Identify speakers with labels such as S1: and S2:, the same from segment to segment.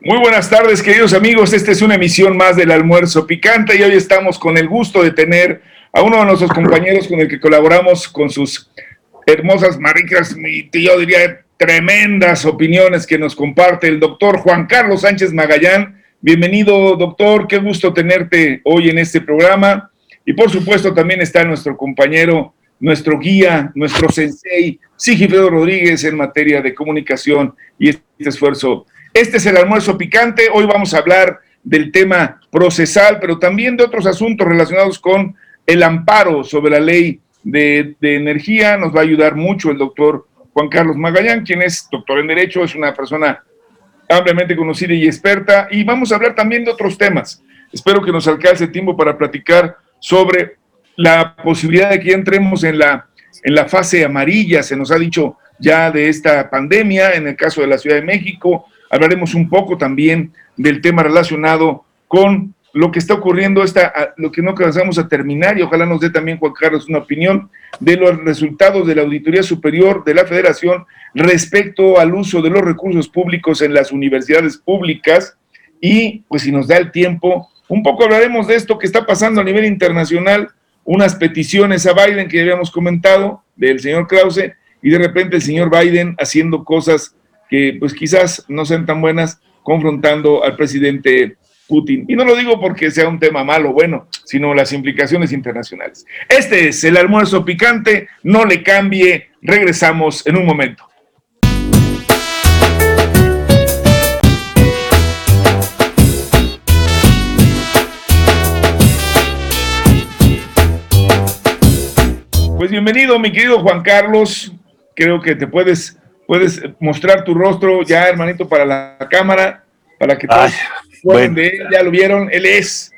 S1: Muy buenas tardes, queridos amigos. Esta es una emisión más del almuerzo picante y hoy estamos con el gusto de tener a uno de nuestros compañeros con el que colaboramos con sus hermosas maricas, yo diría tremendas opiniones que nos comparte el doctor Juan Carlos Sánchez Magallán. Bienvenido, doctor. Qué gusto tenerte hoy en este programa. Y por supuesto también está nuestro compañero, nuestro guía, nuestro sensei, Sigifredo Rodríguez en materia de comunicación y este esfuerzo. Este es el almuerzo picante. Hoy vamos a hablar del tema procesal, pero también de otros asuntos relacionados con el amparo sobre la ley de, energía. Nos va a ayudar mucho el doctor Juan Carlos Magallán, quien es doctor en Derecho, es una persona ampliamente conocida y experta. Y vamos a hablar también de otros temas. Espero que nos alcance tiempo para platicar sobre la posibilidad de que entremos en la, en la fase amarilla, se nos ha dicho ya de esta pandemia, en el caso de la Ciudad de México, hablaremos un poco también del tema relacionado con lo que está ocurriendo, esta, lo que no alcanzamos a terminar, y ojalá nos dé también Juan Carlos una opinión de los resultados de la Auditoría Superior de la Federación respecto al uso de los recursos públicos en las universidades públicas, y pues si nos da el tiempo, un poco hablaremos de esto que está pasando a nivel internacional, unas peticiones a Biden que ya habíamos comentado del señor Krause y de repente el señor Biden haciendo cosas que pues quizás no sean tan buenas confrontando al presidente Putin. Y no lo digo porque sea un tema malo o bueno, sino las implicaciones internacionales. Este es el almuerzo picante, no le cambie, regresamos en un momento. Pues bienvenido, mi querido Juan Carlos. Creo que te puedes, puedes mostrar tu rostro ya, hermanito, para la cámara, para que todos puedan de él. Ya lo vieron, él es,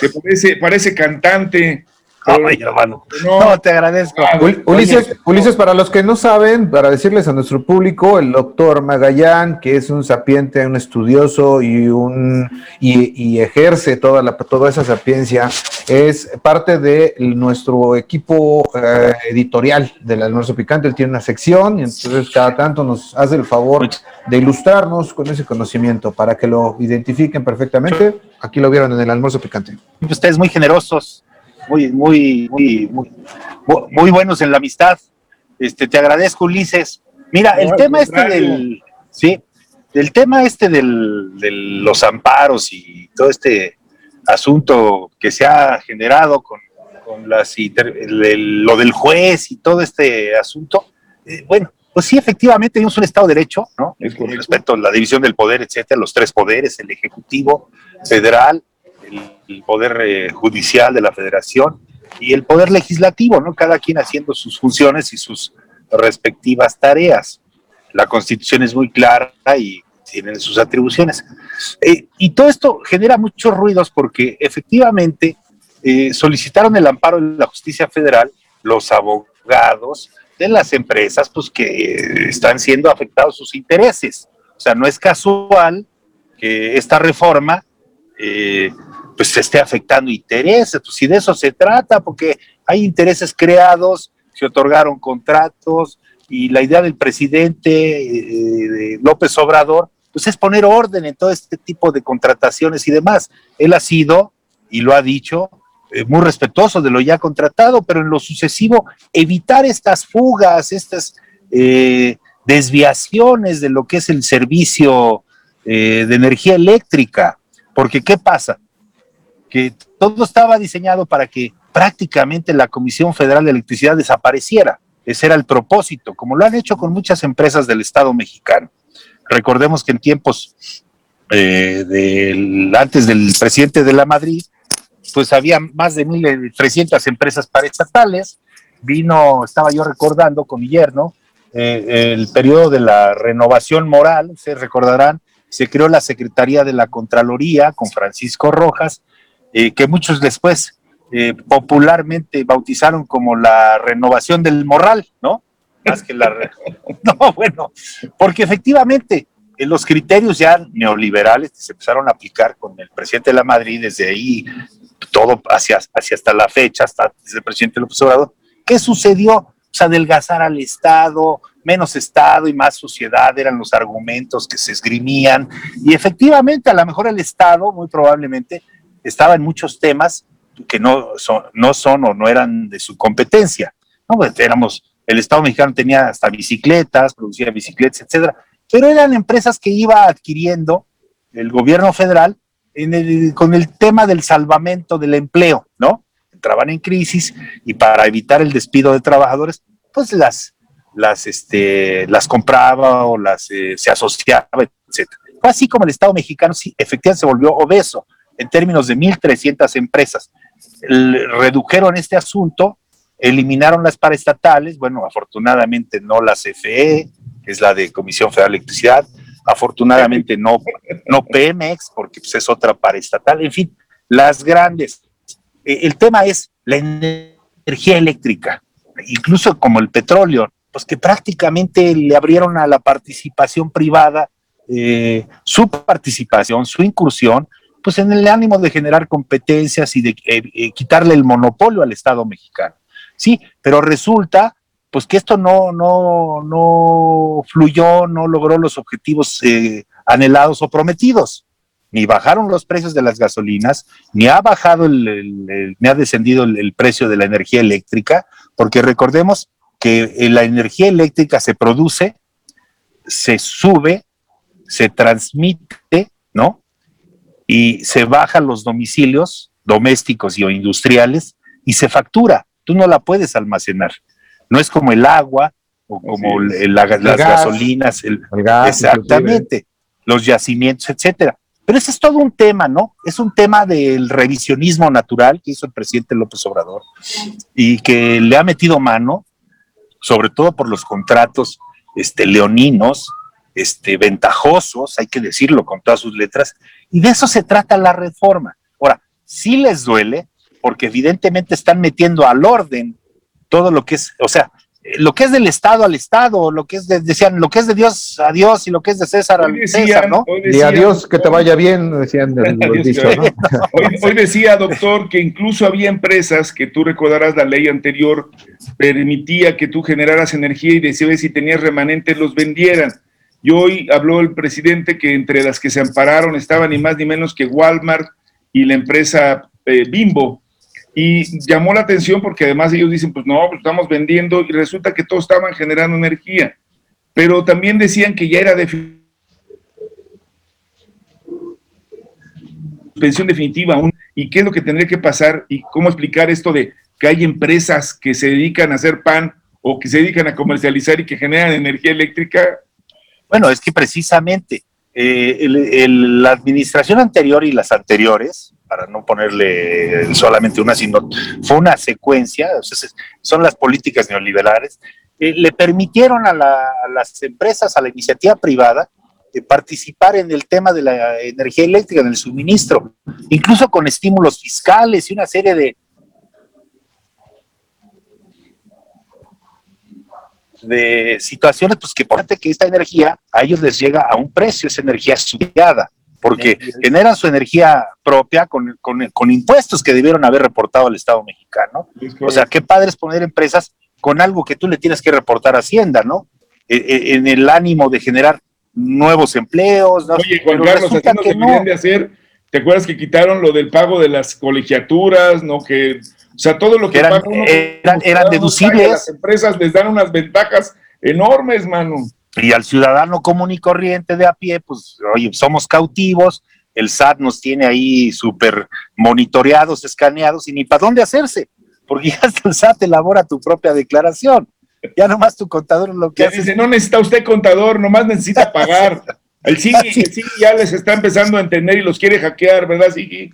S1: te parece, parece cantante,
S2: Ay, hermano. No, te agradezco. Ulises, Ulises, para los que no saben, para decirles a nuestro público, el doctor Magallán, que es un sapiente, un estudioso y un y, ejerce toda la toda esa sapiencia, es parte de nuestro equipo eh, editorial del almuerzo picante. Él tiene una sección y entonces cada tanto nos hace el favor de ilustrarnos con ese conocimiento para que lo identifiquen perfectamente. Aquí lo vieron en el almuerzo picante.
S3: Ustedes muy generosos muy, muy, muy, muy, buenos en la amistad. Este, te agradezco, Ulises. Mira, el tema este del, sí, el tema este del, de los amparos y todo este asunto que se ha generado con, con las, lo del juez y todo este asunto, eh, bueno, pues sí, efectivamente tenemos un Estado de Derecho, ¿no? Respecto a la división del poder, etcétera, los tres poderes, el Ejecutivo, Federal el Poder eh, Judicial de la Federación y el Poder Legislativo, ¿no? Cada quien haciendo sus funciones y sus respectivas tareas. La Constitución es muy clara y tiene sus atribuciones. Eh, y todo esto genera muchos ruidos porque efectivamente eh, solicitaron el amparo de la justicia federal los abogados de las empresas pues, que están siendo afectados sus intereses. O sea, no es casual que esta reforma pues esté afectando intereses, pues si de eso se trata, porque hay intereses creados, se otorgaron contratos y la idea del presidente eh, López Obrador, pues es poner orden en todo este tipo de contrataciones y demás. Él ha sido, y lo ha dicho, eh, muy respetuoso de lo ya contratado, pero en lo sucesivo evitar estas fugas, estas eh, desviaciones de lo que es el servicio de energía eléctrica. Porque ¿qué pasa? Que todo estaba diseñado para que prácticamente la Comisión Federal de Electricidad desapareciera. Ese era el propósito, como lo han hecho con muchas empresas del Estado mexicano. Recordemos que en tiempos eh, antes del presidente de la Madrid, pues había más de 1.300 empresas paraestatales. Vino, estaba yo recordando con mi yerno, eh, el periodo de la renovación moral, ustedes recordarán, se creó la Secretaría de la Contraloría con Francisco Rojas, eh, que muchos después eh, popularmente bautizaron como la renovación del moral, ¿no? Más que la... no, bueno, porque efectivamente eh, los criterios ya neoliberales se empezaron a aplicar con el presidente de la Madrid desde ahí, todo hacia, hacia hasta la fecha, hasta desde el presidente López Obrador. ¿Qué sucedió? Pues adelgazar al Estado, menos Estado y más sociedad eran los argumentos que se esgrimían. Y efectivamente, a lo mejor el Estado, muy probablemente, estaba en muchos temas que no son, no son o no eran de su competencia. ¿no? Pues éramos, el Estado mexicano tenía hasta bicicletas, producía bicicletas, etcétera, pero eran empresas que iba adquiriendo el gobierno federal con el tema del salvamento del empleo, ¿no? Entraban en crisis y para evitar el despido de trabajadores, pues las, las, este, las compraba o las eh, se asociaba, etc. Fue así como el Estado mexicano efectivamente se volvió obeso en términos de 1.300 empresas. redujeron este asunto, eliminaron las paraestatales, bueno, afortunadamente no la CFE, que es la de Comisión Federal de Electricidad, afortunadamente no, no Pemex, porque pues, es otra paraestatal, en fin, las grandes. Eh, el tema es la energía eléctrica, incluso como el petróleo, pues que prácticamente le abrieron a la participación privada eh, su participación, su incursión, pues en el ánimo de generar competencias y de eh, eh, quitarle el monopolio al Estado mexicano. Sí, pero resulta pues que esto no, no, no fluyó, no logró los objetivos anhelados o prometidos. Ni bajaron los precios de las gasolinas, ni ha bajado el, ni ha descendido el precio de la energía eléctrica, porque recordemos que eh, la energía eléctrica se produce, se sube, se transmite, ¿no? Y se baja a los domicilios domésticos y o industriales y se factura. Tú no la puedes almacenar. No es como el agua o como las gasolinas, el, gas, exactamente, los yacimientos, etcétera. Pero ese es todo un tema, ¿no? Es un tema del revisionismo natural que hizo el presidente López Obrador y que le ha metido mano sobre todo por los contratos este, leoninos, este, ventajosos, hay que decirlo con todas sus letras, y de eso se trata la reforma. Ahora, sí les duele, porque evidentemente están metiendo al orden todo lo que es, o sea, lo que es del Estado al Estado, lo que es de, decían, lo que es de Dios a Dios y lo que es de César al César, ¿no?
S2: y a Dios que te vaya bien, decían
S1: hoy, decía, doctor, que incluso había empresas que tú recordarás la ley anterior, permitía que tú generaras energía y decía si tenías remanentes los vendieran. Y hoy habló el presidente que entre las que se ampararon estaban ni más ni menos que Walmart y la empresa eh, Bimbo, y llamó la atención porque además ellos dicen, pues no, pues estamos vendiendo y resulta que todos estaban generando energía. Pero también decían que ya era de pensión definitiva. ¿Y qué es lo que tendría que pasar? ¿Y cómo explicar esto de que hay empresas que se dedican a hacer pan o que se dedican a comercializar y que generan energía eléctrica?
S3: Bueno, es que precisamente eh, la administración anterior y las anteriores para no ponerle solamente una, sino fue una secuencia, son las políticas neoliberales, eh, le permitieron a, las empresas, a la iniciativa privada, eh, participar en el tema de la energía eléctrica, en el suministro, incluso con estímulos fiscales y una serie de, de situaciones, pues que por que esta energía a ellos les llega a un precio, esa energía estudiada porque generan su energía propia con, impuestos que debieron haber reportado al Estado mexicano. O sea, qué padre es poner empresas con algo que tú le tienes que reportar a Hacienda, ¿no? E, e, en el ánimo de generar nuevos empleos. ¿no?
S1: Oye, Juan Carlos, así no se no. de hacer. ¿Te acuerdas que quitaron lo del pago de las colegiaturas, no? Que, o sea, todo lo que
S3: eran, eran, eran deducibles.
S1: Las empresas les dan unas ventajas enormes, mano.
S3: Y al ciudadano común y corriente de a pie, pues, oye, somos cautivos, el SAT nos tiene ahí súper monitoreados, escaneados, y ni para dónde hacerse, porque ya hasta el SAT elabora tu propia declaración. Ya nomás tu contador lo que
S1: hace. Dice, no necesita usted contador, nomás necesita pagar. El SIGI, ya les está empezando a entender y los quiere hackear, ¿verdad, SIGI?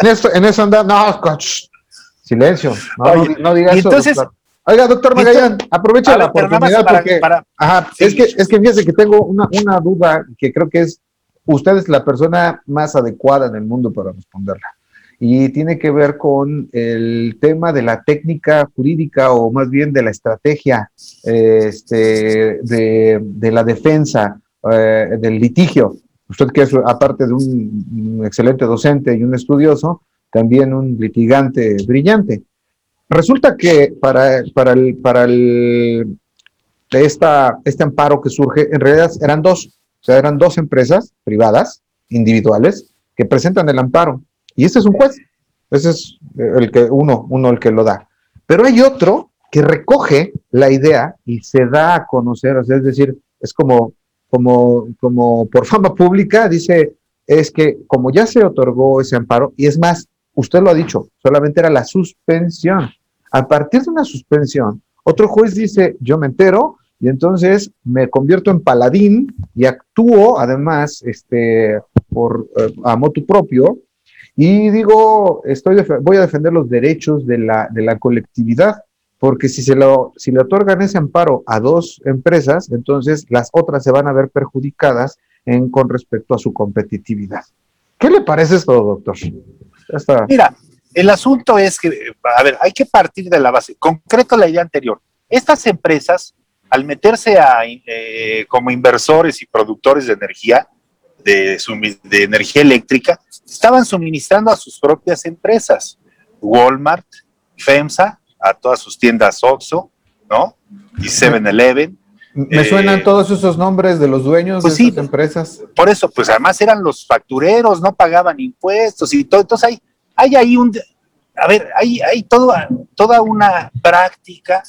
S2: En, esto, en eso anda, no, silencio, no, no, digas
S3: eso. Entonces,
S2: Oiga, doctor Magallán, aprovecha la oportunidad porque ajá, es que es que fíjese que tengo una, una duda que creo que es usted es la persona más adecuada en el mundo para responderla. Y tiene que ver con el tema de la técnica jurídica o más bien de la estrategia este, de, de, la defensa eh, del litigio. Usted que es, aparte de un excelente docente y un estudioso, también un litigante brillante. Resulta que para, para, el, para el, esta, este amparo que surge, en realidad eran dos, o sea, eran dos empresas privadas, individuales, que presentan el amparo. Y este es un juez, ese es el que uno, uno el que lo da. Pero hay otro que recoge la idea y se da a conocer, es decir, es como, como, como por fama pública, dice, es que como ya se otorgó ese amparo, y es más, usted lo ha dicho, solamente era la suspensión. A partir de una suspensión, otro juez dice, yo me entero y entonces me convierto en paladín y actúo además este, por, eh, a motu propio y digo, estoy voy a defender los derechos de la, de la colectividad porque si se lo si le otorgan ese amparo a dos empresas, entonces las otras se van a ver perjudicadas en, con respecto a su competitividad. ¿Qué le parece esto, doctor?
S3: Mira, el asunto es que, a ver, hay que partir de la base. Concreto la idea anterior. Estas empresas, al meterse a, eh, como inversores y productores de energía, de, de energía eléctrica, estaban suministrando a sus propias empresas. Walmart, FEMSA, a todas sus tiendas OXXO, ¿no? Y 7-Eleven.
S2: Me suenan eh, todos esos nombres de los dueños pues de esas empresas.
S3: Por eso, pues además eran los factureros, no pagaban impuestos y todo. Entonces hay, hay ahí un, a ver, hay, hay toda, toda una práctica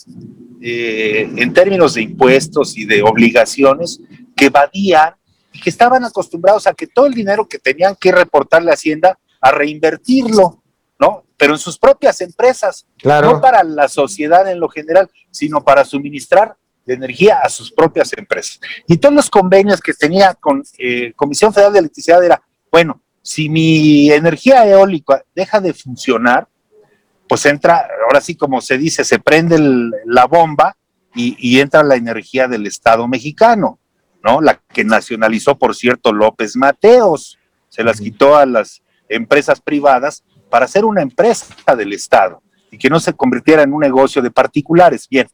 S3: eh, en términos de impuestos y de obligaciones que evadían y que estaban acostumbrados a que todo el dinero que tenían que reportarle a Hacienda, a reinvertirlo, ¿no? Pero en sus propias empresas, no para la sociedad en lo general, sino para suministrar de energía a sus propias empresas. Y todos los convenios que tenía con eh, Comisión Federal de Electricidad era, bueno, si mi energía eólica deja de funcionar, pues entra, ahora sí como se dice, se prende la bomba y, y, entra la energía del Estado mexicano, ¿no? La que nacionalizó, por cierto, López Mateos, se las quitó a las empresas privadas para ser una empresa del Estado y que no se convirtiera en un negocio de particulares. Bien,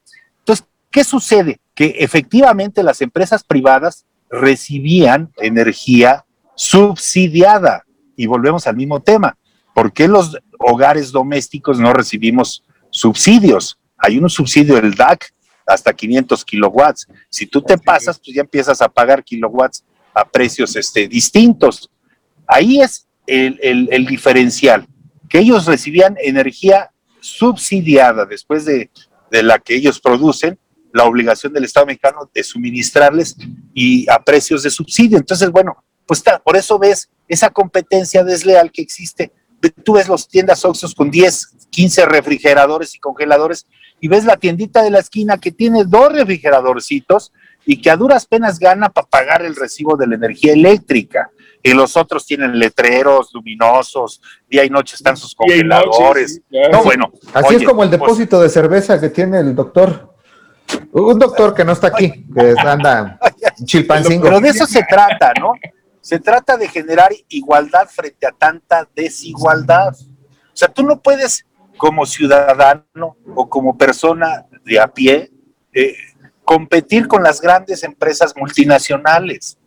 S3: ¿qué sucede? Que efectivamente las empresas privadas recibían energía subsidiada. Y volvemos al mismo tema. ¿Por qué los hogares domésticos no recibimos subsidios? Hay un subsidio del DAC hasta 500 kilowatts. Si tú te pasas, pues ya empiezas a pagar kilowatts a precios este, distintos. Ahí es el, el diferencial que ellos recibían energía subsidiada después de, la que ellos producen, la obligación del Estado mexicano de suministrarles y a precios de subsidio. Entonces, bueno, pues por eso ves esa competencia desleal que existe. Tú ves los tiendas Oxxos con 10, 15 refrigeradores y congeladores y ves la tiendita de la esquina que tiene dos refrigeradorcitos y que a duras penas gana para pagar el recibo de la energía eléctrica y los otros tienen letreros luminosos, día y noche están sus congeladores. No, bueno.
S2: Así es como el pues depósito de cerveza que tiene el doctor. Un doctor que no está aquí, que anda chilpancingo.
S3: Pero de eso se trata, ¿no? Se trata de generar igualdad frente a tanta desigualdad. O sea, tú no puedes, como ciudadano o como persona de a pie, eh, competir con las grandes empresas multinacionales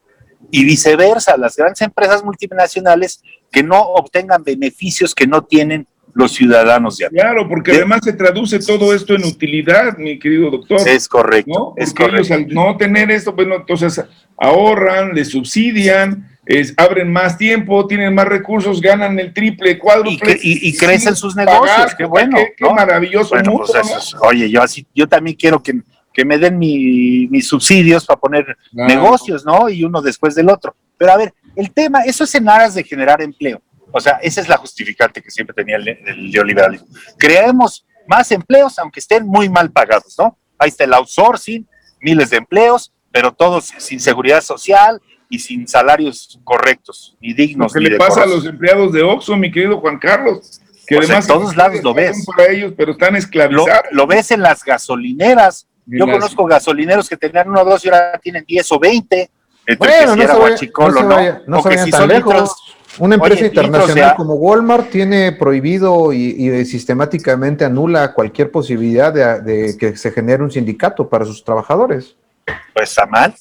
S3: y viceversa, las grandes empresas multinacionales que no obtengan beneficios que no tienen los ciudadanos de
S1: Claro, porque además se traduce todo esto en utilidad, mi querido doctor.
S3: Es correcto. Es correcto.
S1: al no tener esto, bueno, entonces ahorran, le subsidian, abren más tiempo, tienen más recursos, ganan el triple, cuádruple.
S3: Y, crecen sus negocios, qué bueno.
S1: Qué, maravilloso.
S3: Pues oye, yo así, yo también quiero que que me den mis subsidios para poner negocios, ¿no? Y uno después del otro. Pero a ver, el tema, eso es en aras de generar empleo. O sea, esa es la justificante que siempre tenía el, el neoliberalismo. Creemos más empleos, aunque estén muy mal pagados, ¿no? Ahí está el outsourcing, miles de empleos, pero todos sin seguridad social y sin salarios correctos ni dignos.
S1: Lo que le pasa a los empleados de Oxxo, mi querido Juan Carlos, que
S3: pues además en todos lados lo ves.
S1: Para ellos, pero están esclavizados.
S3: lo, ves en las gasolineras, yo conozco gasolineros que tenían uno o dos y ahora tienen 10 o 20.
S2: Bueno, no, se vaya, no, se no, tan lejos. Una empresa internacional como Walmart tiene prohibido y, sistemáticamente anula cualquier posibilidad de, que se genere un sindicato para sus trabajadores.
S3: Pues está mal.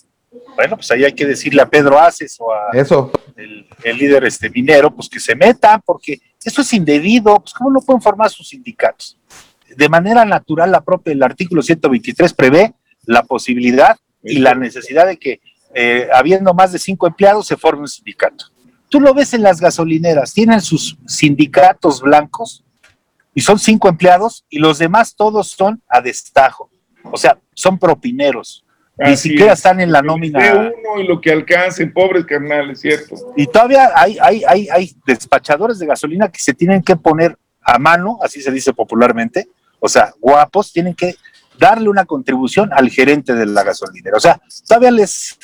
S3: Bueno, pues ahí hay que decirle a Pedro Aces o a
S2: Eso.
S3: El, líder este minero, pues que se meta, porque eso es indebido. Pues cómo no pueden formar sus sindicatos de manera natural, la propia, el artículo 123 prevé la posibilidad y la necesidad de que, eh, habiendo más de cinco empleados, se forme un sindicato. Tú lo ves en las gasolineras, tienen sus sindicatos blancos y son cinco empleados y los demás todos son a destajo. O sea, son propineros. Ni siquiera están en la nómina.
S1: uno y lo que alcancen, pobres carnales, ¿cierto?
S3: Y todavía hay, hay, hay, hay despachadores de gasolina que se tienen que poner a mano, así se dice popularmente, o sea, guapos, tienen que darle una contribución al gerente de la gasolinera. O sea, todavía les,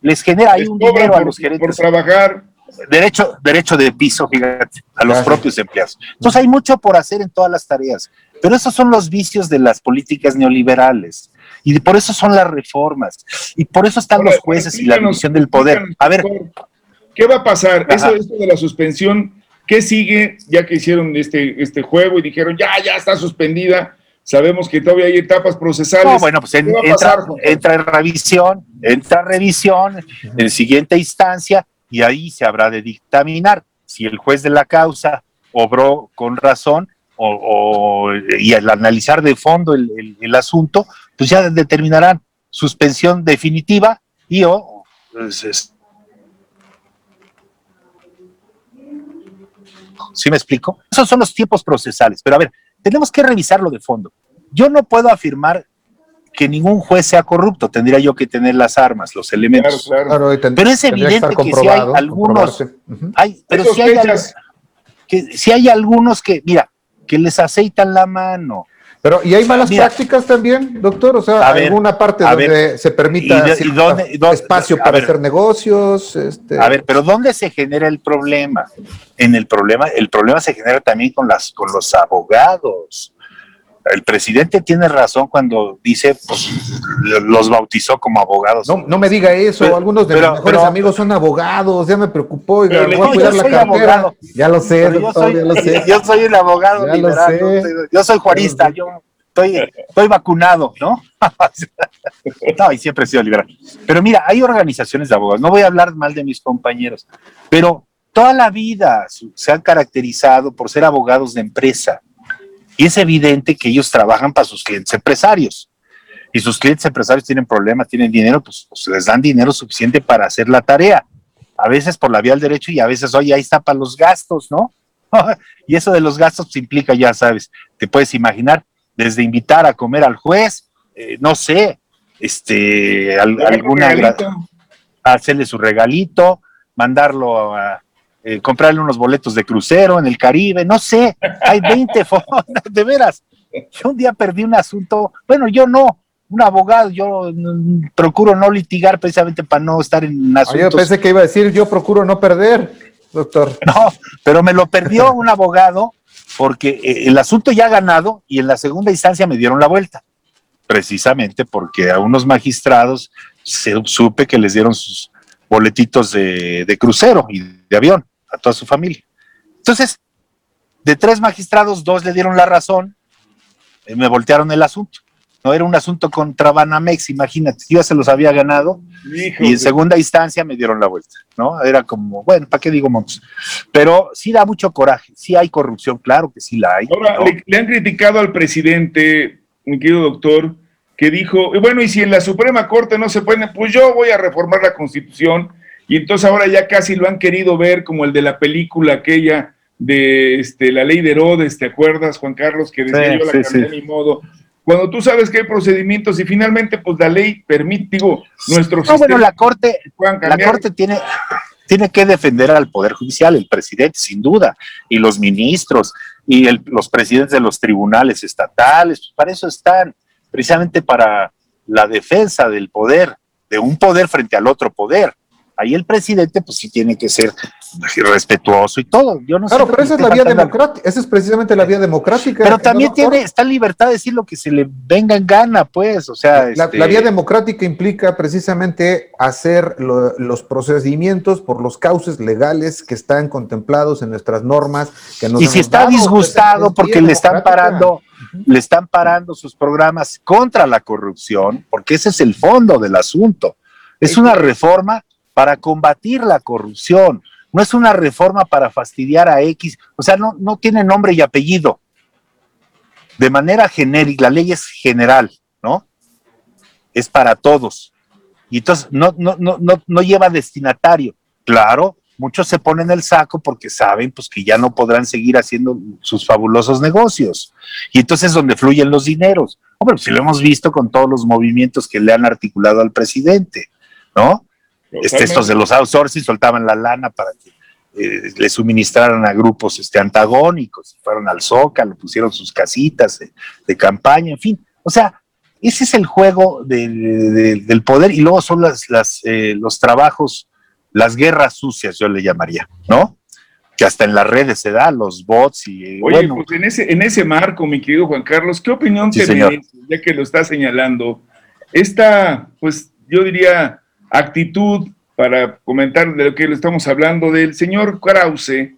S3: les genera ahí un dinero a los gerentes.
S1: Por trabajar.
S3: Derecho, derecho de piso, fíjate, a los propios empleados. Entonces hay mucho por hacer en todas las tareas, pero esos son los vicios de las políticas neoliberales. Y por eso son las reformas. Y por eso están los jueces y la división del poder. A ver.
S1: ¿Qué va a pasar? Eso, esto de la suspensión, ¿qué sigue? Ya que hicieron este, este juego y dijeron, ya, ya está suspendida. Sabemos que todavía hay etapas procesales. No,
S3: bueno, pues entra, entra en revisión, entra en revisión en siguiente instancia y ahí se habrá de dictaminar si el juez de la causa obró con razón o, y al analizar de fondo el, asunto, pues ya determinarán suspensión definitiva y o pues, ¿Sí me explico? Esos son los tiempos procesales. Pero a ver, tenemos que revisarlo de fondo. Yo no puedo afirmar que ningún juez sea corrupto, tendría yo que tener las armas, los elementos. pero es evidente que si hay algunos, hay, pero si hay, que, si hay algunos que, mira, que les aceitan la mano.
S2: Pero, ¿y hay malas prácticas también, doctor? O sea, alguna parte donde se permita espacio para hacer negocios. Este...
S3: A ver, pero ¿dónde se genera el problema? En el problema, el problema se genera también con las, con los abogados el presidente tiene razón cuando dice, pues los bautizó como abogados.
S2: No, no me diga eso, algunos de mis mejores amigos son abogados, ya me preocupó, voy a cuidar la cartera. Abogado. Ya lo sé,
S3: yo soy, ya lo sé. Yo soy el abogado ya liberal, yo soy juarista, yo estoy, estoy vacunado, ¿no? no, y siempre he sido liberal. Pero mira, hay organizaciones de abogados, no voy a hablar mal de mis compañeros, pero toda la vida se han caracterizado por ser abogados de empresa y es evidente que ellos trabajan para sus clientes empresarios. Y sus clientes empresarios tienen problemas, tienen dinero, pues, pues, les dan dinero suficiente para hacer la tarea. A veces por la vía del derecho y a veces, oye, ahí está para los gastos, ¿no? y eso de los gastos implica, ya sabes, te puedes imaginar, desde invitar a comer al juez, eh, no sé, este, alguna, hacerle su regalito, mandarlo a, eh, comprarle unos boletos de crucero en el Caribe, no sé, hay 20 fondos, de veras. Yo un día perdí un asunto, bueno, yo no, un abogado, yo procuro no litigar precisamente para no estar en asuntos.
S2: yo pensé que iba a decir, yo procuro no perder, doctor.
S3: No, pero me lo perdió un abogado porque eh, el asunto ya ha ganado y en la segunda instancia me dieron la vuelta, precisamente porque a unos magistrados se, supe que les dieron sus boletitos de, de crucero y de avión a toda su familia. Entonces, de tres magistrados, dos le dieron la razón, y me voltearon el asunto. No era un asunto contra Banamex, imagínate, yo ya se los había ganado y en segunda instancia me dieron la vuelta, ¿no? Era como, bueno, ¿para qué digo montos? Pero sí da mucho coraje, sí hay corrupción, claro que sí la hay.
S1: Ahora, le, han criticado al presidente, mi querido doctor, que dijo, bueno, y si en la Suprema Corte no se puede, pues yo voy a reformar la Constitución y entonces ahora ya casi lo han querido ver como el de la película aquella de este, la ley de Herodes, ¿te acuerdas, Juan Carlos? Que decía yo la cambié mi modo. Cuando tú sabes que hay procedimientos y finalmente, pues la ley permite, digo, nuestro
S3: No, bueno, la Corte, la Corte tiene, tiene que defender al Poder Judicial, el presidente, sin duda, y los ministros, y los presidentes de los tribunales estatales, para eso están, precisamente para la defensa del poder, de un poder frente al otro poder. Ahí el presidente, pues sí tiene que ser respetuoso y todo. Yo no
S2: claro, pero esa es la vía democrática, esa es precisamente la vía democrática.
S3: Pero también tiene, está en libertad de decir lo que se le venga en gana, pues, o sea.
S2: La, este vía democrática implica precisamente hacer los procedimientos por los cauces legales que están contemplados en nuestras normas. Que
S3: y si está disgustado porque le están parando, le están parando sus programas contra la corrupción, porque ese es el fondo del asunto. Es una reforma para combatir la corrupción. No es una reforma para fastidiar a X, o sea, no, no tiene nombre y apellido. De manera genérica, la ley es general, ¿no? es para todos. Y entonces no, no, no, no, no lleva destinatario. Claro, muchos se ponen el saco porque saben pues que ya no podrán seguir haciendo sus fabulosos negocios. Y entonces es donde fluyen los dineros. Hombre, pues si lo hemos visto con todos los movimientos que le han articulado al presidente, ¿no? Este, estos de los outsourcing soltaban la lana para que eh, le suministraran a grupos este, antagónicos, fueron al Zócalo, pusieron sus casitas de, campaña, en fin. O sea, ese es el juego del poder y luego son las, las eh, los trabajos, las guerras sucias, yo le llamaría, ¿no? Que hasta en las redes se da, los bots y...
S1: Oye, pues en ese, en ese marco, mi querido Juan Carlos, ¿qué opinión te merece, ya que lo está señalando, esta, pues yo diría, actitud para comentar de lo que le estamos hablando del señor Krause,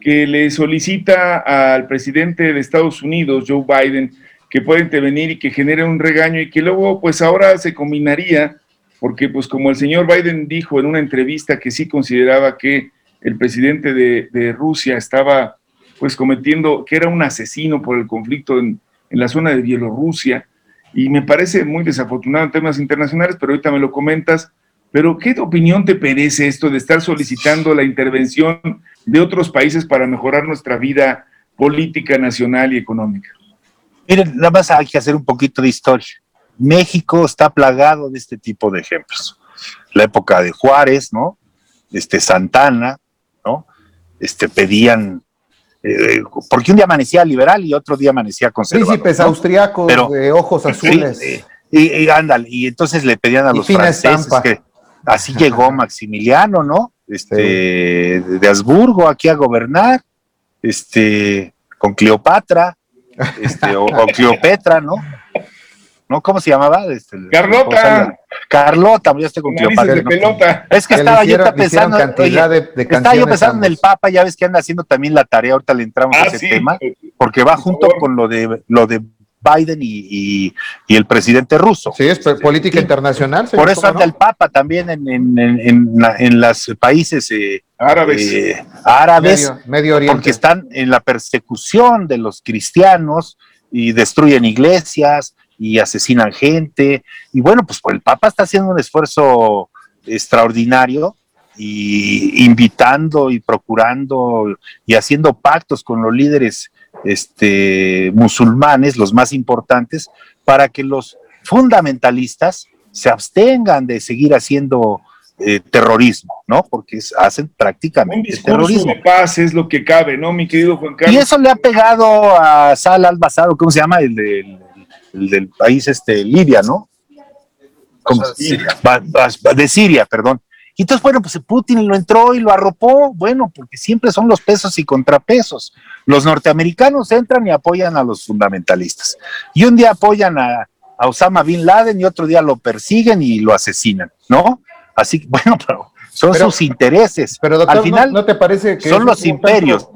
S1: que le solicita al presidente de Estados Unidos, Joe Biden, que pueda intervenir y que genere un regaño y que luego pues ahora se combinaría, porque pues como el señor Biden dijo en una entrevista que sí consideraba que el presidente de, Rusia estaba pues cometiendo, que era un asesino por el conflicto en, en la zona de Bielorrusia, y me parece muy desafortunado en temas internacionales, pero ahorita me lo comentas, pero, ¿qué opinión te merece esto de estar solicitando la intervención de otros países para mejorar nuestra vida política, nacional y económica?
S3: Miren, nada más hay que hacer un poquito de historia. México está plagado de este tipo de ejemplos. La época de Juárez, ¿no? Este Santana, ¿no? Este pedían eh, porque un día amanecía liberal y otro día amanecía conservador.
S2: Príncipes austriacos de ojos azules.
S3: y, y, ándale, y entonces le pedían a los franceses que, Así llegó Maximiliano, ¿no? Este, de Habsburgo aquí a gobernar, este, con Cleopatra, este, o, Cleopetra, ¿no? ¿no? ¿Cómo se llamaba? Este,
S1: Carlota.
S3: Carlota, ya estoy con Cleopatra. Es que estaba yo pensando, estaba yo pensando en el Papa, ya ves que anda haciendo también la tarea, ahorita le entramos a ah, ese tema, porque va junto con lo de lo de Biden y, el presidente ruso.
S2: Sí, es política internacional.
S3: Por eso anda el Papa también en, en, en, los países eh,
S1: árabes,
S3: eh, árabes medio, Oriente. porque están en la persecución de los cristianos y destruyen iglesias y asesinan gente. Y bueno, pues, pues el Papa está haciendo un esfuerzo extraordinario y invitando y procurando y haciendo pactos con los líderes este, musulmanes, los más importantes, para que los fundamentalistas se abstengan de seguir haciendo eh, terrorismo, ¿no? Porque hacen prácticamente Un terrorismo.
S1: de paz es lo que cabe, ¿no, mi querido Juan Carlos?
S3: Y eso le ha pegado a Sal al-Basado, ¿cómo se llama? El, del país este, Libia, ¿no? De Siria, perdón. Y entonces, bueno, pues Putin lo entró y lo arropó, bueno, porque siempre son los pesos y contrapesos. Los norteamericanos entran y apoyan a los fundamentalistas. Y un día apoyan a, Osama Bin Laden y otro día lo persiguen y lo asesinan, ¿no? Así que, bueno, pero son sus intereses.
S2: Pero doctor, al final, ¿no, te parece que
S3: son los imperios?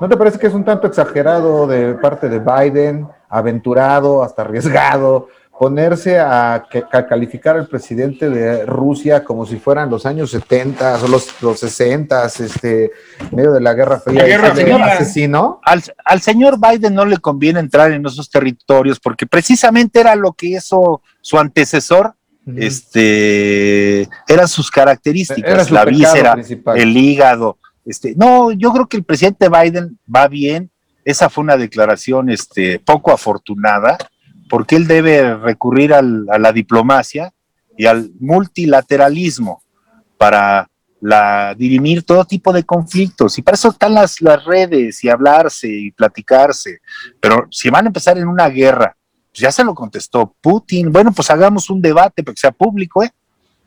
S2: ¿no? te parece que es un tanto exagerado de parte de Biden, aventurado, hasta arriesgado, ponerse a, calificar al presidente de Rusia como si fueran los años 70 o los, los 60, este, medio de la Guerra Fría.
S3: asesino. Al, al, señor Biden no le conviene entrar en esos territorios porque precisamente era lo que hizo su antecesor, este, eran sus características, la víscera, el hígado. Este, no, yo creo que el presidente Biden va bien. Esa fue una declaración este, poco afortunada porque él debe recurrir a la diplomacia y al multilateralismo para dirimir todo tipo de conflictos. Y para eso están las, las redes y hablarse y platicarse. Pero si van a empezar en una guerra, pues ya se lo contestó Putin. Bueno, pues hagamos un debate, pero que sea público, ¿eh?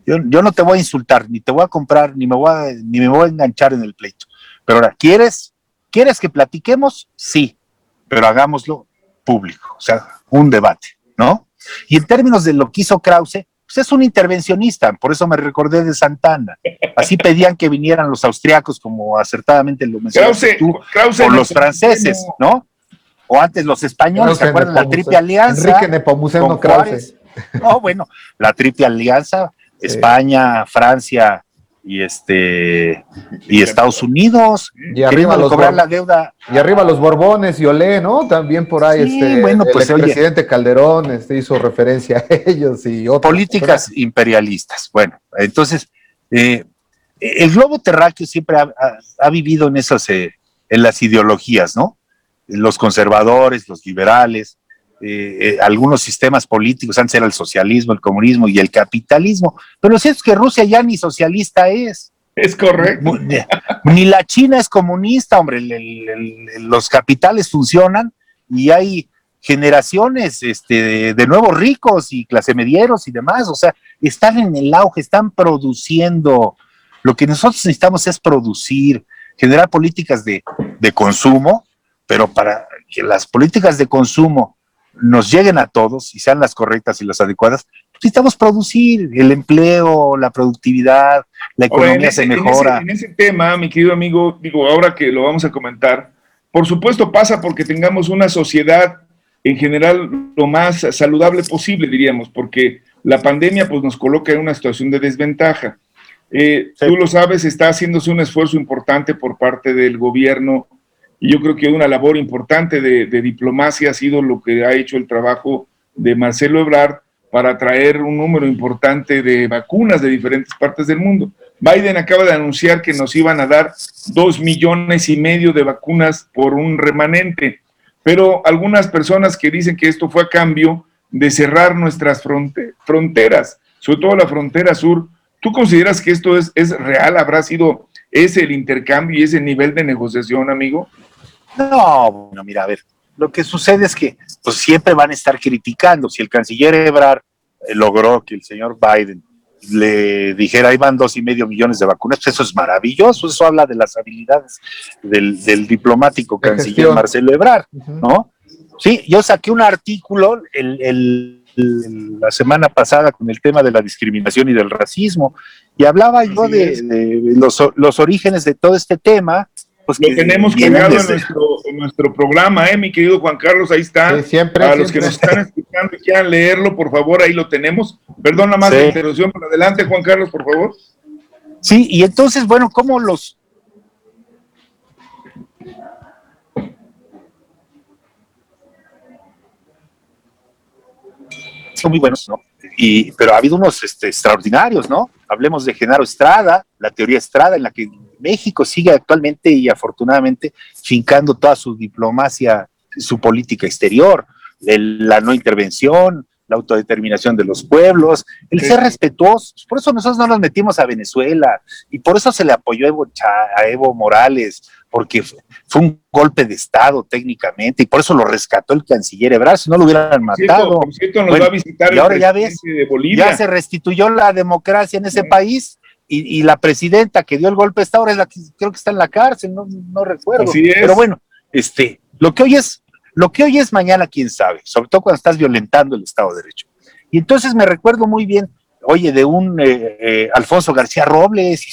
S3: Yo, yo, no te voy a insultar, ni te voy a comprar, ni me voy a, ni me voy a enganchar en el pleito. Pero ahora, ¿quieres, ¿quieres que platiquemos? Sí, pero hagámoslo público. O sea, un debate, ¿no? Y en términos de lo que hizo Krause, pues es un intervencionista, por eso me recordé de Santana. Así pedían que vinieran los austriacos, como acertadamente lo mencionaste tú, o los franceses, ¿no? O antes los españoles, ¿se acuerdan? La triple alianza.
S2: Enrique Nepomuceno Krause.
S3: No, bueno, la triple alianza, España, Francia y este y Estados Unidos
S2: y arriba los cobrar la deuda y arriba los Borbones y Olé, ¿no? También por ahí este
S3: bueno, pues,
S2: el presidente Calderón este, hizo referencia a ellos y
S3: otras políticas imperialistas. Bueno, entonces eh, el globo terráqueo siempre ha, vivido en esas eh, en las ideologías, ¿no? Los conservadores, los liberales, eh, algunos sistemas políticos, antes era el socialismo, el comunismo y el capitalismo, pero lo cierto es que Rusia ya ni socialista es.
S1: Es correcto.
S3: Ni, la China es comunista, hombre, los capitales funcionan y hay generaciones este, de, nuevos ricos y clase medieros y demás, o sea, están en el auge, están produciendo. Lo que nosotros necesitamos es producir, generar políticas de, de consumo, pero para que las políticas de consumo nos lleguen a todos y sean las correctas y las adecuadas, necesitamos producir el empleo, la productividad, la economía se mejora.
S1: En ese, tema, mi querido amigo, digo, ahora que lo vamos a comentar, por supuesto pasa porque tengamos una sociedad en general lo más saludable posible, diríamos, porque la pandemia pues nos coloca en una situación de desventaja. Eh, tú lo sabes, está haciéndose un esfuerzo importante por parte del gobierno y yo creo que una labor importante de, diplomacia ha sido lo que ha hecho el trabajo de Marcelo Ebrard para traer un número importante de vacunas de diferentes partes del mundo. Biden acaba de anunciar que nos iban a dar dos millones y medio de vacunas por un remanente, pero algunas personas que dicen que esto fue a cambio de cerrar nuestras fronteras, sobre todo la frontera sur, ¿tú consideras que esto es, es real? ¿Habrá sido ese el intercambio y ese nivel de negociación, amigo?
S3: No, bueno, mira, a ver, lo que sucede es que pues, siempre van a estar criticando. Si el canciller Ebrard eh, logró que el señor Biden le dijera, ahí van dos y medio millones de vacunas, pues eso es maravilloso, eso habla de las habilidades del, diplomático canciller Marcelo Ebrard, ¿no? Sí, yo saqué un artículo la semana pasada con el tema de la discriminación y del racismo, y hablaba yo de, los, los, orígenes de todo este tema,
S1: pues lo tenemos colgado en nuestro, programa, ¿eh, mi querido Juan Carlos? Ahí está.
S2: siempre.
S1: Para los que nos están escuchando y quieran leerlo, por favor, ahí lo tenemos. Perdona más la interrupción, por adelante, Juan Carlos, por favor.
S3: Sí, y entonces, bueno, ¿cómo los. Son muy buenos, ¿no? Y, pero ha habido unos este, extraordinarios, ¿no? Hablemos de Genaro Estrada, la teoría Estrada, en la que México sigue actualmente y afortunadamente fincando toda su diplomacia, su política exterior, la no intervención, la autodeterminación de los pueblos, el ser respetuosos. Por eso nosotros no nos metimos a Venezuela y por eso se le apoyó a Evo, Morales, porque fue un golpe de Estado técnicamente y por eso lo rescató el canciller Ebrard, si no lo hubieran matado.
S1: va a visitar
S3: y ahora ya ves, ya se restituyó la democracia en ese país y, la presidenta que dio el golpe esta ahora es la que creo que está en la cárcel, no, no recuerdo. Pero bueno, este, lo que hoy es, lo que hoy es mañana, quién sabe, sobre todo cuando estás violentando el Estado de Derecho. Y entonces me recuerdo muy bien, oye, de un eh, eh, Alfonso García Robles y,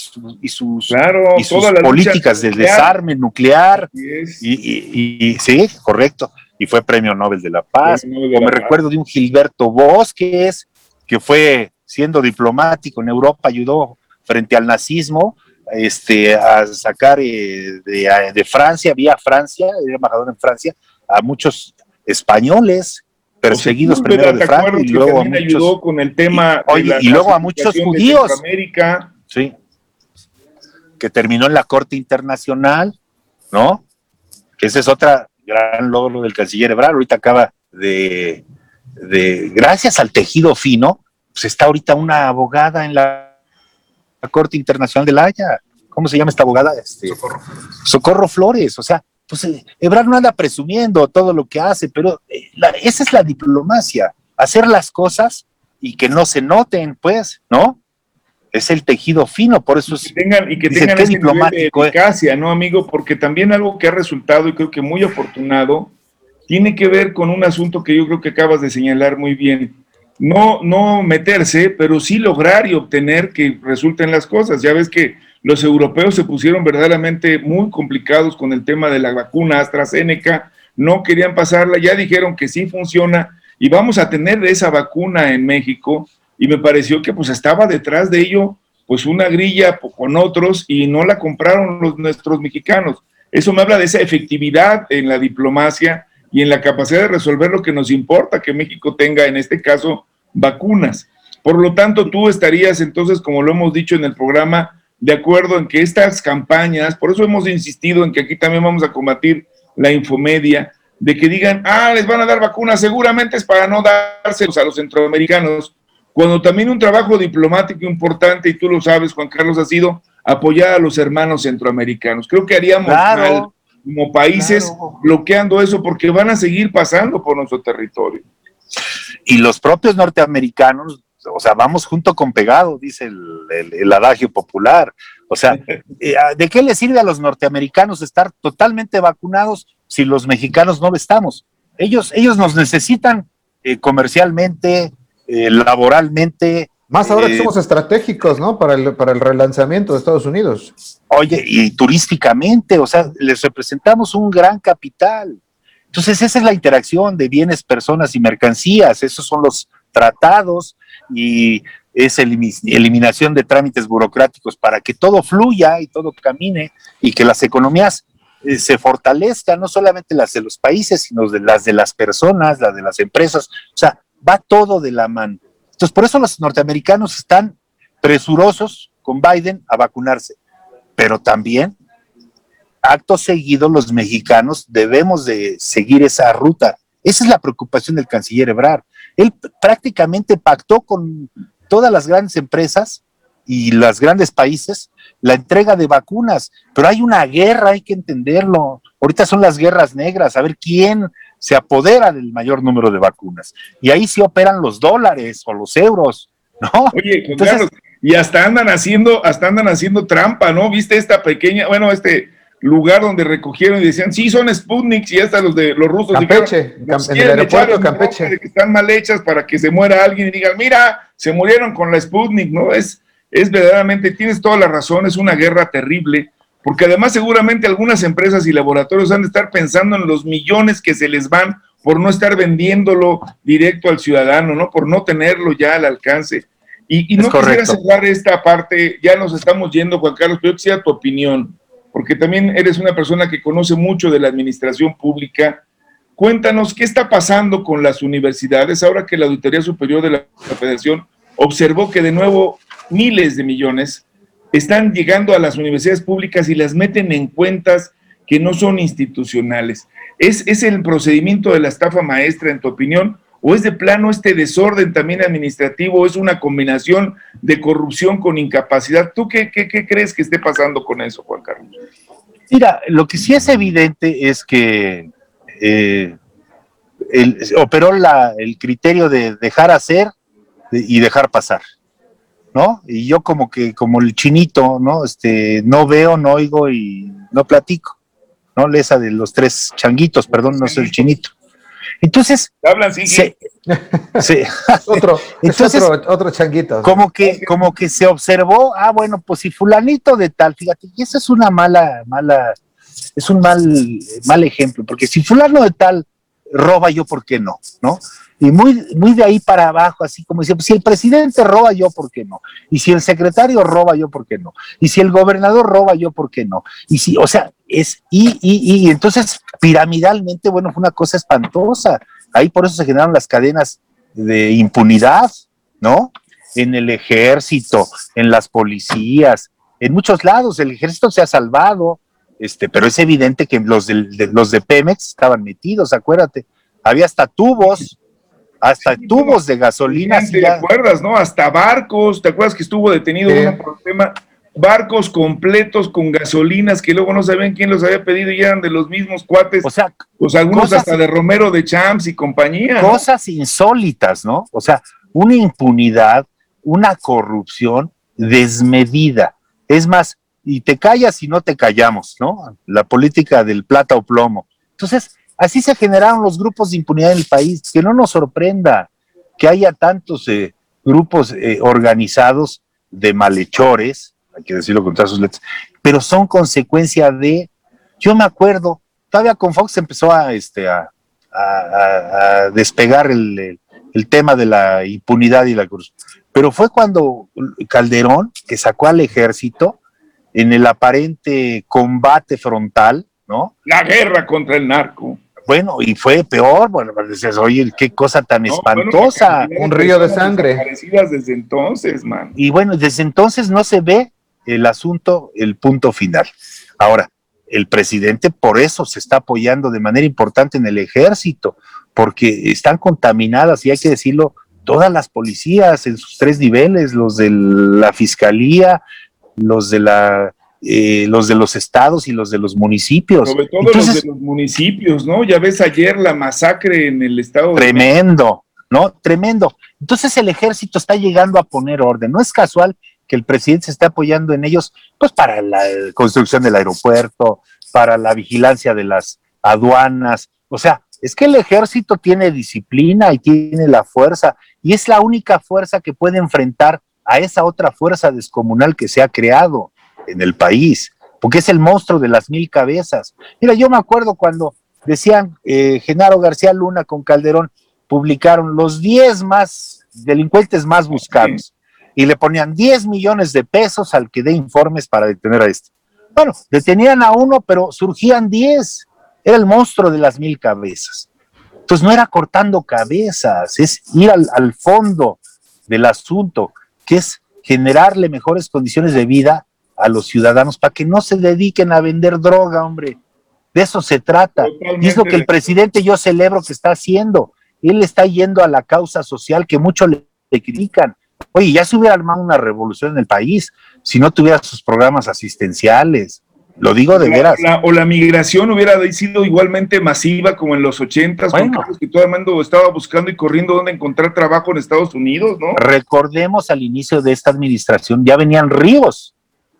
S3: sus, y sus políticas de desarme nuclear. Y, sí, correcto. Y fue Premio Nobel de la Paz. o me recuerdo de un Gilberto Bosques, que fue siendo diplomático en Europa, ayudó frente al nazismo, este, a sacar eh, de, Francia, vía Francia, era embajador en Francia, a muchos españoles perseguidos primero de Francia y luego a muchos,
S1: ayudó con el tema
S3: y luego a muchos judíos. Sí. Que terminó en la Corte Internacional, ¿no? Que ese es otra gran logro del canciller Ebrard. Ahorita acaba de, de, gracias al tejido fino, pues está ahorita una abogada en la Corte Internacional de la Haya. ¿Cómo se llama esta abogada? Este, Socorro. Flores. O sea, pues eh, Ebrard no anda presumiendo todo lo que hace, pero eh, esa es la diplomacia, hacer las cosas y que no se noten, pues, ¿no? Es el tejido fino, por eso
S1: es. tengan, y que tengan ese diplomático, de eficacia, ¿no, amigo? Porque también algo que ha resultado, y creo que muy afortunado, tiene que ver con un asunto que yo creo que acabas de señalar muy bien no, no meterse, pero sí lograr y obtener que resulten las cosas. Ya ves que los europeos se pusieron verdaderamente muy complicados con el tema de la vacuna AstraZeneca, no querían pasarla, ya dijeron que sí funciona y vamos a tener esa vacuna en México y me pareció que pues estaba detrás de ello pues una grilla con otros y no la compraron los nuestros mexicanos. Eso me habla de esa efectividad en la diplomacia y en la capacidad de resolver lo que nos importa que México tenga, en este caso, vacunas. Por lo tanto, tú estarías entonces, como lo hemos dicho en el programa, de acuerdo en que estas campañas, por eso hemos insistido en que aquí también vamos a combatir la infomedia, de que digan, ah, les van a dar vacunas, seguramente es para no dárselos a los centroamericanos, cuando también un trabajo diplomático importante, y tú lo sabes, Juan Carlos, ha sido apoyar a los hermanos centroamericanos. Creo que haríamos mal como países bloqueando eso porque van a seguir pasando por nuestro territorio.
S3: Y los propios norteamericanos, o sea, vamos junto con pegado, dice el, adagio popular. O sea, eh, ¿de qué les sirve a los norteamericanos estar totalmente vacunados si los mexicanos no lo estamos? Ellos, ellos nos necesitan eh, comercialmente, eh, laboralmente.
S2: Más ahora que eh, somos estratégicos, ¿no? Para el, para el relanzamiento de Estados Unidos.
S3: Oye, y turísticamente, o sea, les representamos un gran capital. Entonces, esa es la interacción de bienes, personas y mercancías. Esos son los tratados y esa eliminación de trámites burocráticos para que todo fluya y todo camine y que las economías eh, se fortalezcan, no solamente las de los países, sino de las de las personas, las de las empresas. O sea, va todo de la mano. Entonces, por eso los norteamericanos están presurosos con Biden a vacunarse, pero también, acto seguido, los mexicanos debemos de seguir esa ruta. Esa es la preocupación del canciller Ebrard. Él prácticamente pactó con todas las grandes empresas y los grandes países la entrega de vacunas, pero hay una guerra, hay que entenderlo. Ahorita son las guerras negras, a ver quién se apodera del mayor número de vacunas. Y ahí sí operan los dólares o los euros, ¿no?
S1: Oye, Entonces, y hasta andan haciendo, hasta andan haciendo trampa, ¿no? ¿Viste esta pequeña, bueno, este lugar donde recogieron y decían, sí, son Sputniks y hasta los de los rusos
S2: Campeche, en el aeropuerto Campeche.
S1: que están mal hechas para que se muera alguien y digan, mira, se murieron con la Sputnik, ¿no? Es, es verdaderamente, tienes toda la razón, es una guerra terrible porque además seguramente algunas empresas y laboratorios han de estar pensando en los millones que se les van por no estar vendiéndolo directo al ciudadano, ¿no? Por no tenerlo ya al alcance. Y, no quisiera cerrar esta parte, ya nos estamos yendo, Juan Carlos, pero yo quisiera tu opinión, porque también eres una persona que conoce mucho de la administración pública. Cuéntanos qué está pasando con las universidades ahora que la Auditoría Superior de la Federación observó que de nuevo miles de millones están llegando a las universidades públicas y las meten en cuentas que no son institucionales. ¿Es, ¿Es el procedimiento de la estafa maestra, en tu opinión? ¿O es de plano este desorden también administrativo? ¿Es una combinación de corrupción con incapacidad? ¿Tú qué, qué, crees que esté pasando con eso, Juan Carlos?
S3: Mira, lo que sí es evidente es que eh, operó la, el criterio de dejar hacer y dejar pasar. ¿No? Y yo como que, como el chinito, ¿no? Este, no veo, no oigo y no platico, ¿no? Esa de los tres changuitos, perdón, no soy el chinito. Entonces,
S1: hablan sí,
S3: sí.
S2: otro, Entonces, otro, changuito.
S3: Como que, como que se observó, ah, bueno, pues si fulanito de tal, fíjate, y eso es una mala, mala, es un mal, mal ejemplo, porque si fulano de tal roba yo, ¿por qué no? ¿No? Y muy, muy de ahí para abajo, así como dice, si el presidente roba, yo por qué no, y si el secretario roba, yo por qué no, y si el gobernador roba, yo por qué no, y si, o sea, es, y, y, y entonces piramidalmente, bueno, fue una cosa espantosa, ahí por eso se generaron las cadenas de impunidad, ¿no? En el ejército, en las policías, en muchos lados, el ejército se ha salvado, este, pero es evidente que los de, los de Pemex estaban metidos, acuérdate, había hasta tubos hasta tubos de gasolina.
S1: ¿Te acuerdas, no? Hasta barcos, ¿te acuerdas que estuvo detenido uno por tema? Barcos completos con gasolinas que luego no sabían quién los había pedido y eran de los mismos cuates. O sea, pues algunos hasta de Romero de Champs y compañía.
S3: Cosas insólitas, ¿no? O sea, una impunidad, una corrupción desmedida. Es más, y te callas y no te callamos, ¿no? La política del plata o plomo. Entonces, Así se generaron los grupos de impunidad en el país. Que no nos sorprenda que haya tantos eh, grupos eh, organizados de malhechores, hay que decirlo con todas sus letras, pero son consecuencia de, yo me acuerdo, todavía con Fox empezó a, este, a, despegar el, tema de la impunidad y la cruz. pero fue cuando Calderón, que sacó al ejército en el aparente combate frontal, ¿no?
S1: La guerra contra el narco.
S3: Bueno, y fue peor, bueno, pues dices, oye, qué cosa tan espantosa.
S2: un río de sangre.
S1: desde entonces, man.
S3: Y bueno, desde entonces no se ve el asunto, el punto final. Ahora, el presidente por eso se está apoyando de manera importante en el ejército, porque están contaminadas, y hay que decirlo, todas las policías en sus tres niveles, los de la fiscalía, los de la eh, los de los estados y los de los municipios.
S1: Sobre todo los de los municipios, ¿no? Ya ves ayer la masacre en el estado.
S3: Tremendo, ¿no? Tremendo. Entonces el ejército está llegando a poner orden. No es casual que el presidente se esté apoyando en ellos, pues para la construcción del aeropuerto, para la vigilancia de las aduanas. O sea, es que el ejército tiene disciplina y tiene la fuerza, y es la única fuerza que puede enfrentar a esa otra fuerza descomunal que se ha creado en el país, porque es el monstruo de las mil cabezas. Mira, yo me acuerdo cuando decían eh, Genaro García Luna con Calderón, publicaron los 10 más delincuentes más buscados y le ponían 10 millones de pesos al que dé informes para detener a este. Bueno, detenían a uno, pero surgían 10. Era el monstruo de las mil cabezas. Entonces no era cortando cabezas, es ir al, al fondo del asunto, que es generarle mejores condiciones de vida a los ciudadanos para que no se dediquen a vender droga, hombre. De eso se trata. Y es lo que el presidente yo celebro que está haciendo. Él está yendo a la causa social que muchos le, critican. Oye, ya se hubiera armado una revolución en el país si no tuviera sus programas asistenciales. Lo digo de veras.
S1: o la migración hubiera sido igualmente masiva como en los ochentas, bueno. que todo el mundo estaba buscando y corriendo dónde encontrar trabajo en Estados Unidos, ¿no?
S3: Recordemos al inicio de esta administración, ya venían ríos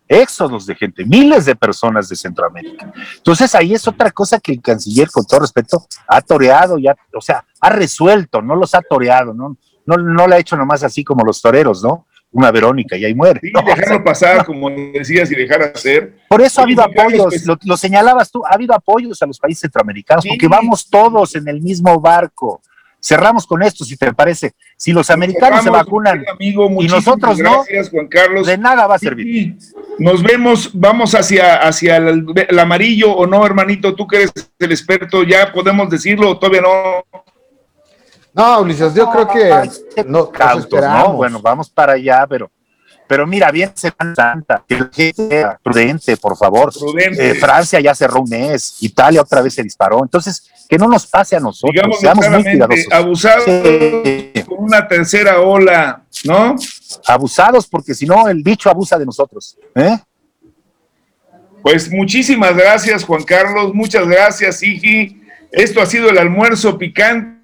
S3: éxodos de gente, miles de personas de Centroamérica. Entonces ahí es otra cosa que el canciller, con todo respeto, ha toreado, ya, o sea, ha resuelto, no los ha toreado, no, no, no le ha hecho nomás así como los toreros, ¿no? Una Verónica y ahí muere.
S1: Sí, dejarlo pasar, como decías, y dejar hacer.
S3: Por eso ha habido apoyos, lo, señalabas tú, ha habido apoyos a los países centroamericanos, porque vamos todos en el mismo barco. Cerramos con esto, si te parece. Si los americanos se vacunan y nosotros no,
S1: Juan Carlos.
S3: de nada va a servir.
S1: Nos vemos, vamos hacia, hacia el, amarillo o no, hermanito, tú que eres el experto, ya podemos decirlo o todavía no.
S2: No, Ulises, yo creo que no,
S3: no, bueno, vamos para allá, pero pero mira, bien Semana Santa, que sea prudente, por favor. Eh, Francia ya cerró un mes, Italia otra vez se disparó. Entonces, que no nos pase a nosotros, Digamos seamos muy cuidadosos.
S1: Abusados con una tercera ola, ¿no?
S3: Abusados, porque si no, el bicho abusa de nosotros. ¿eh?
S1: Pues muchísimas gracias, Juan Carlos. Muchas gracias, Igi. Esto ha sido el almuerzo picante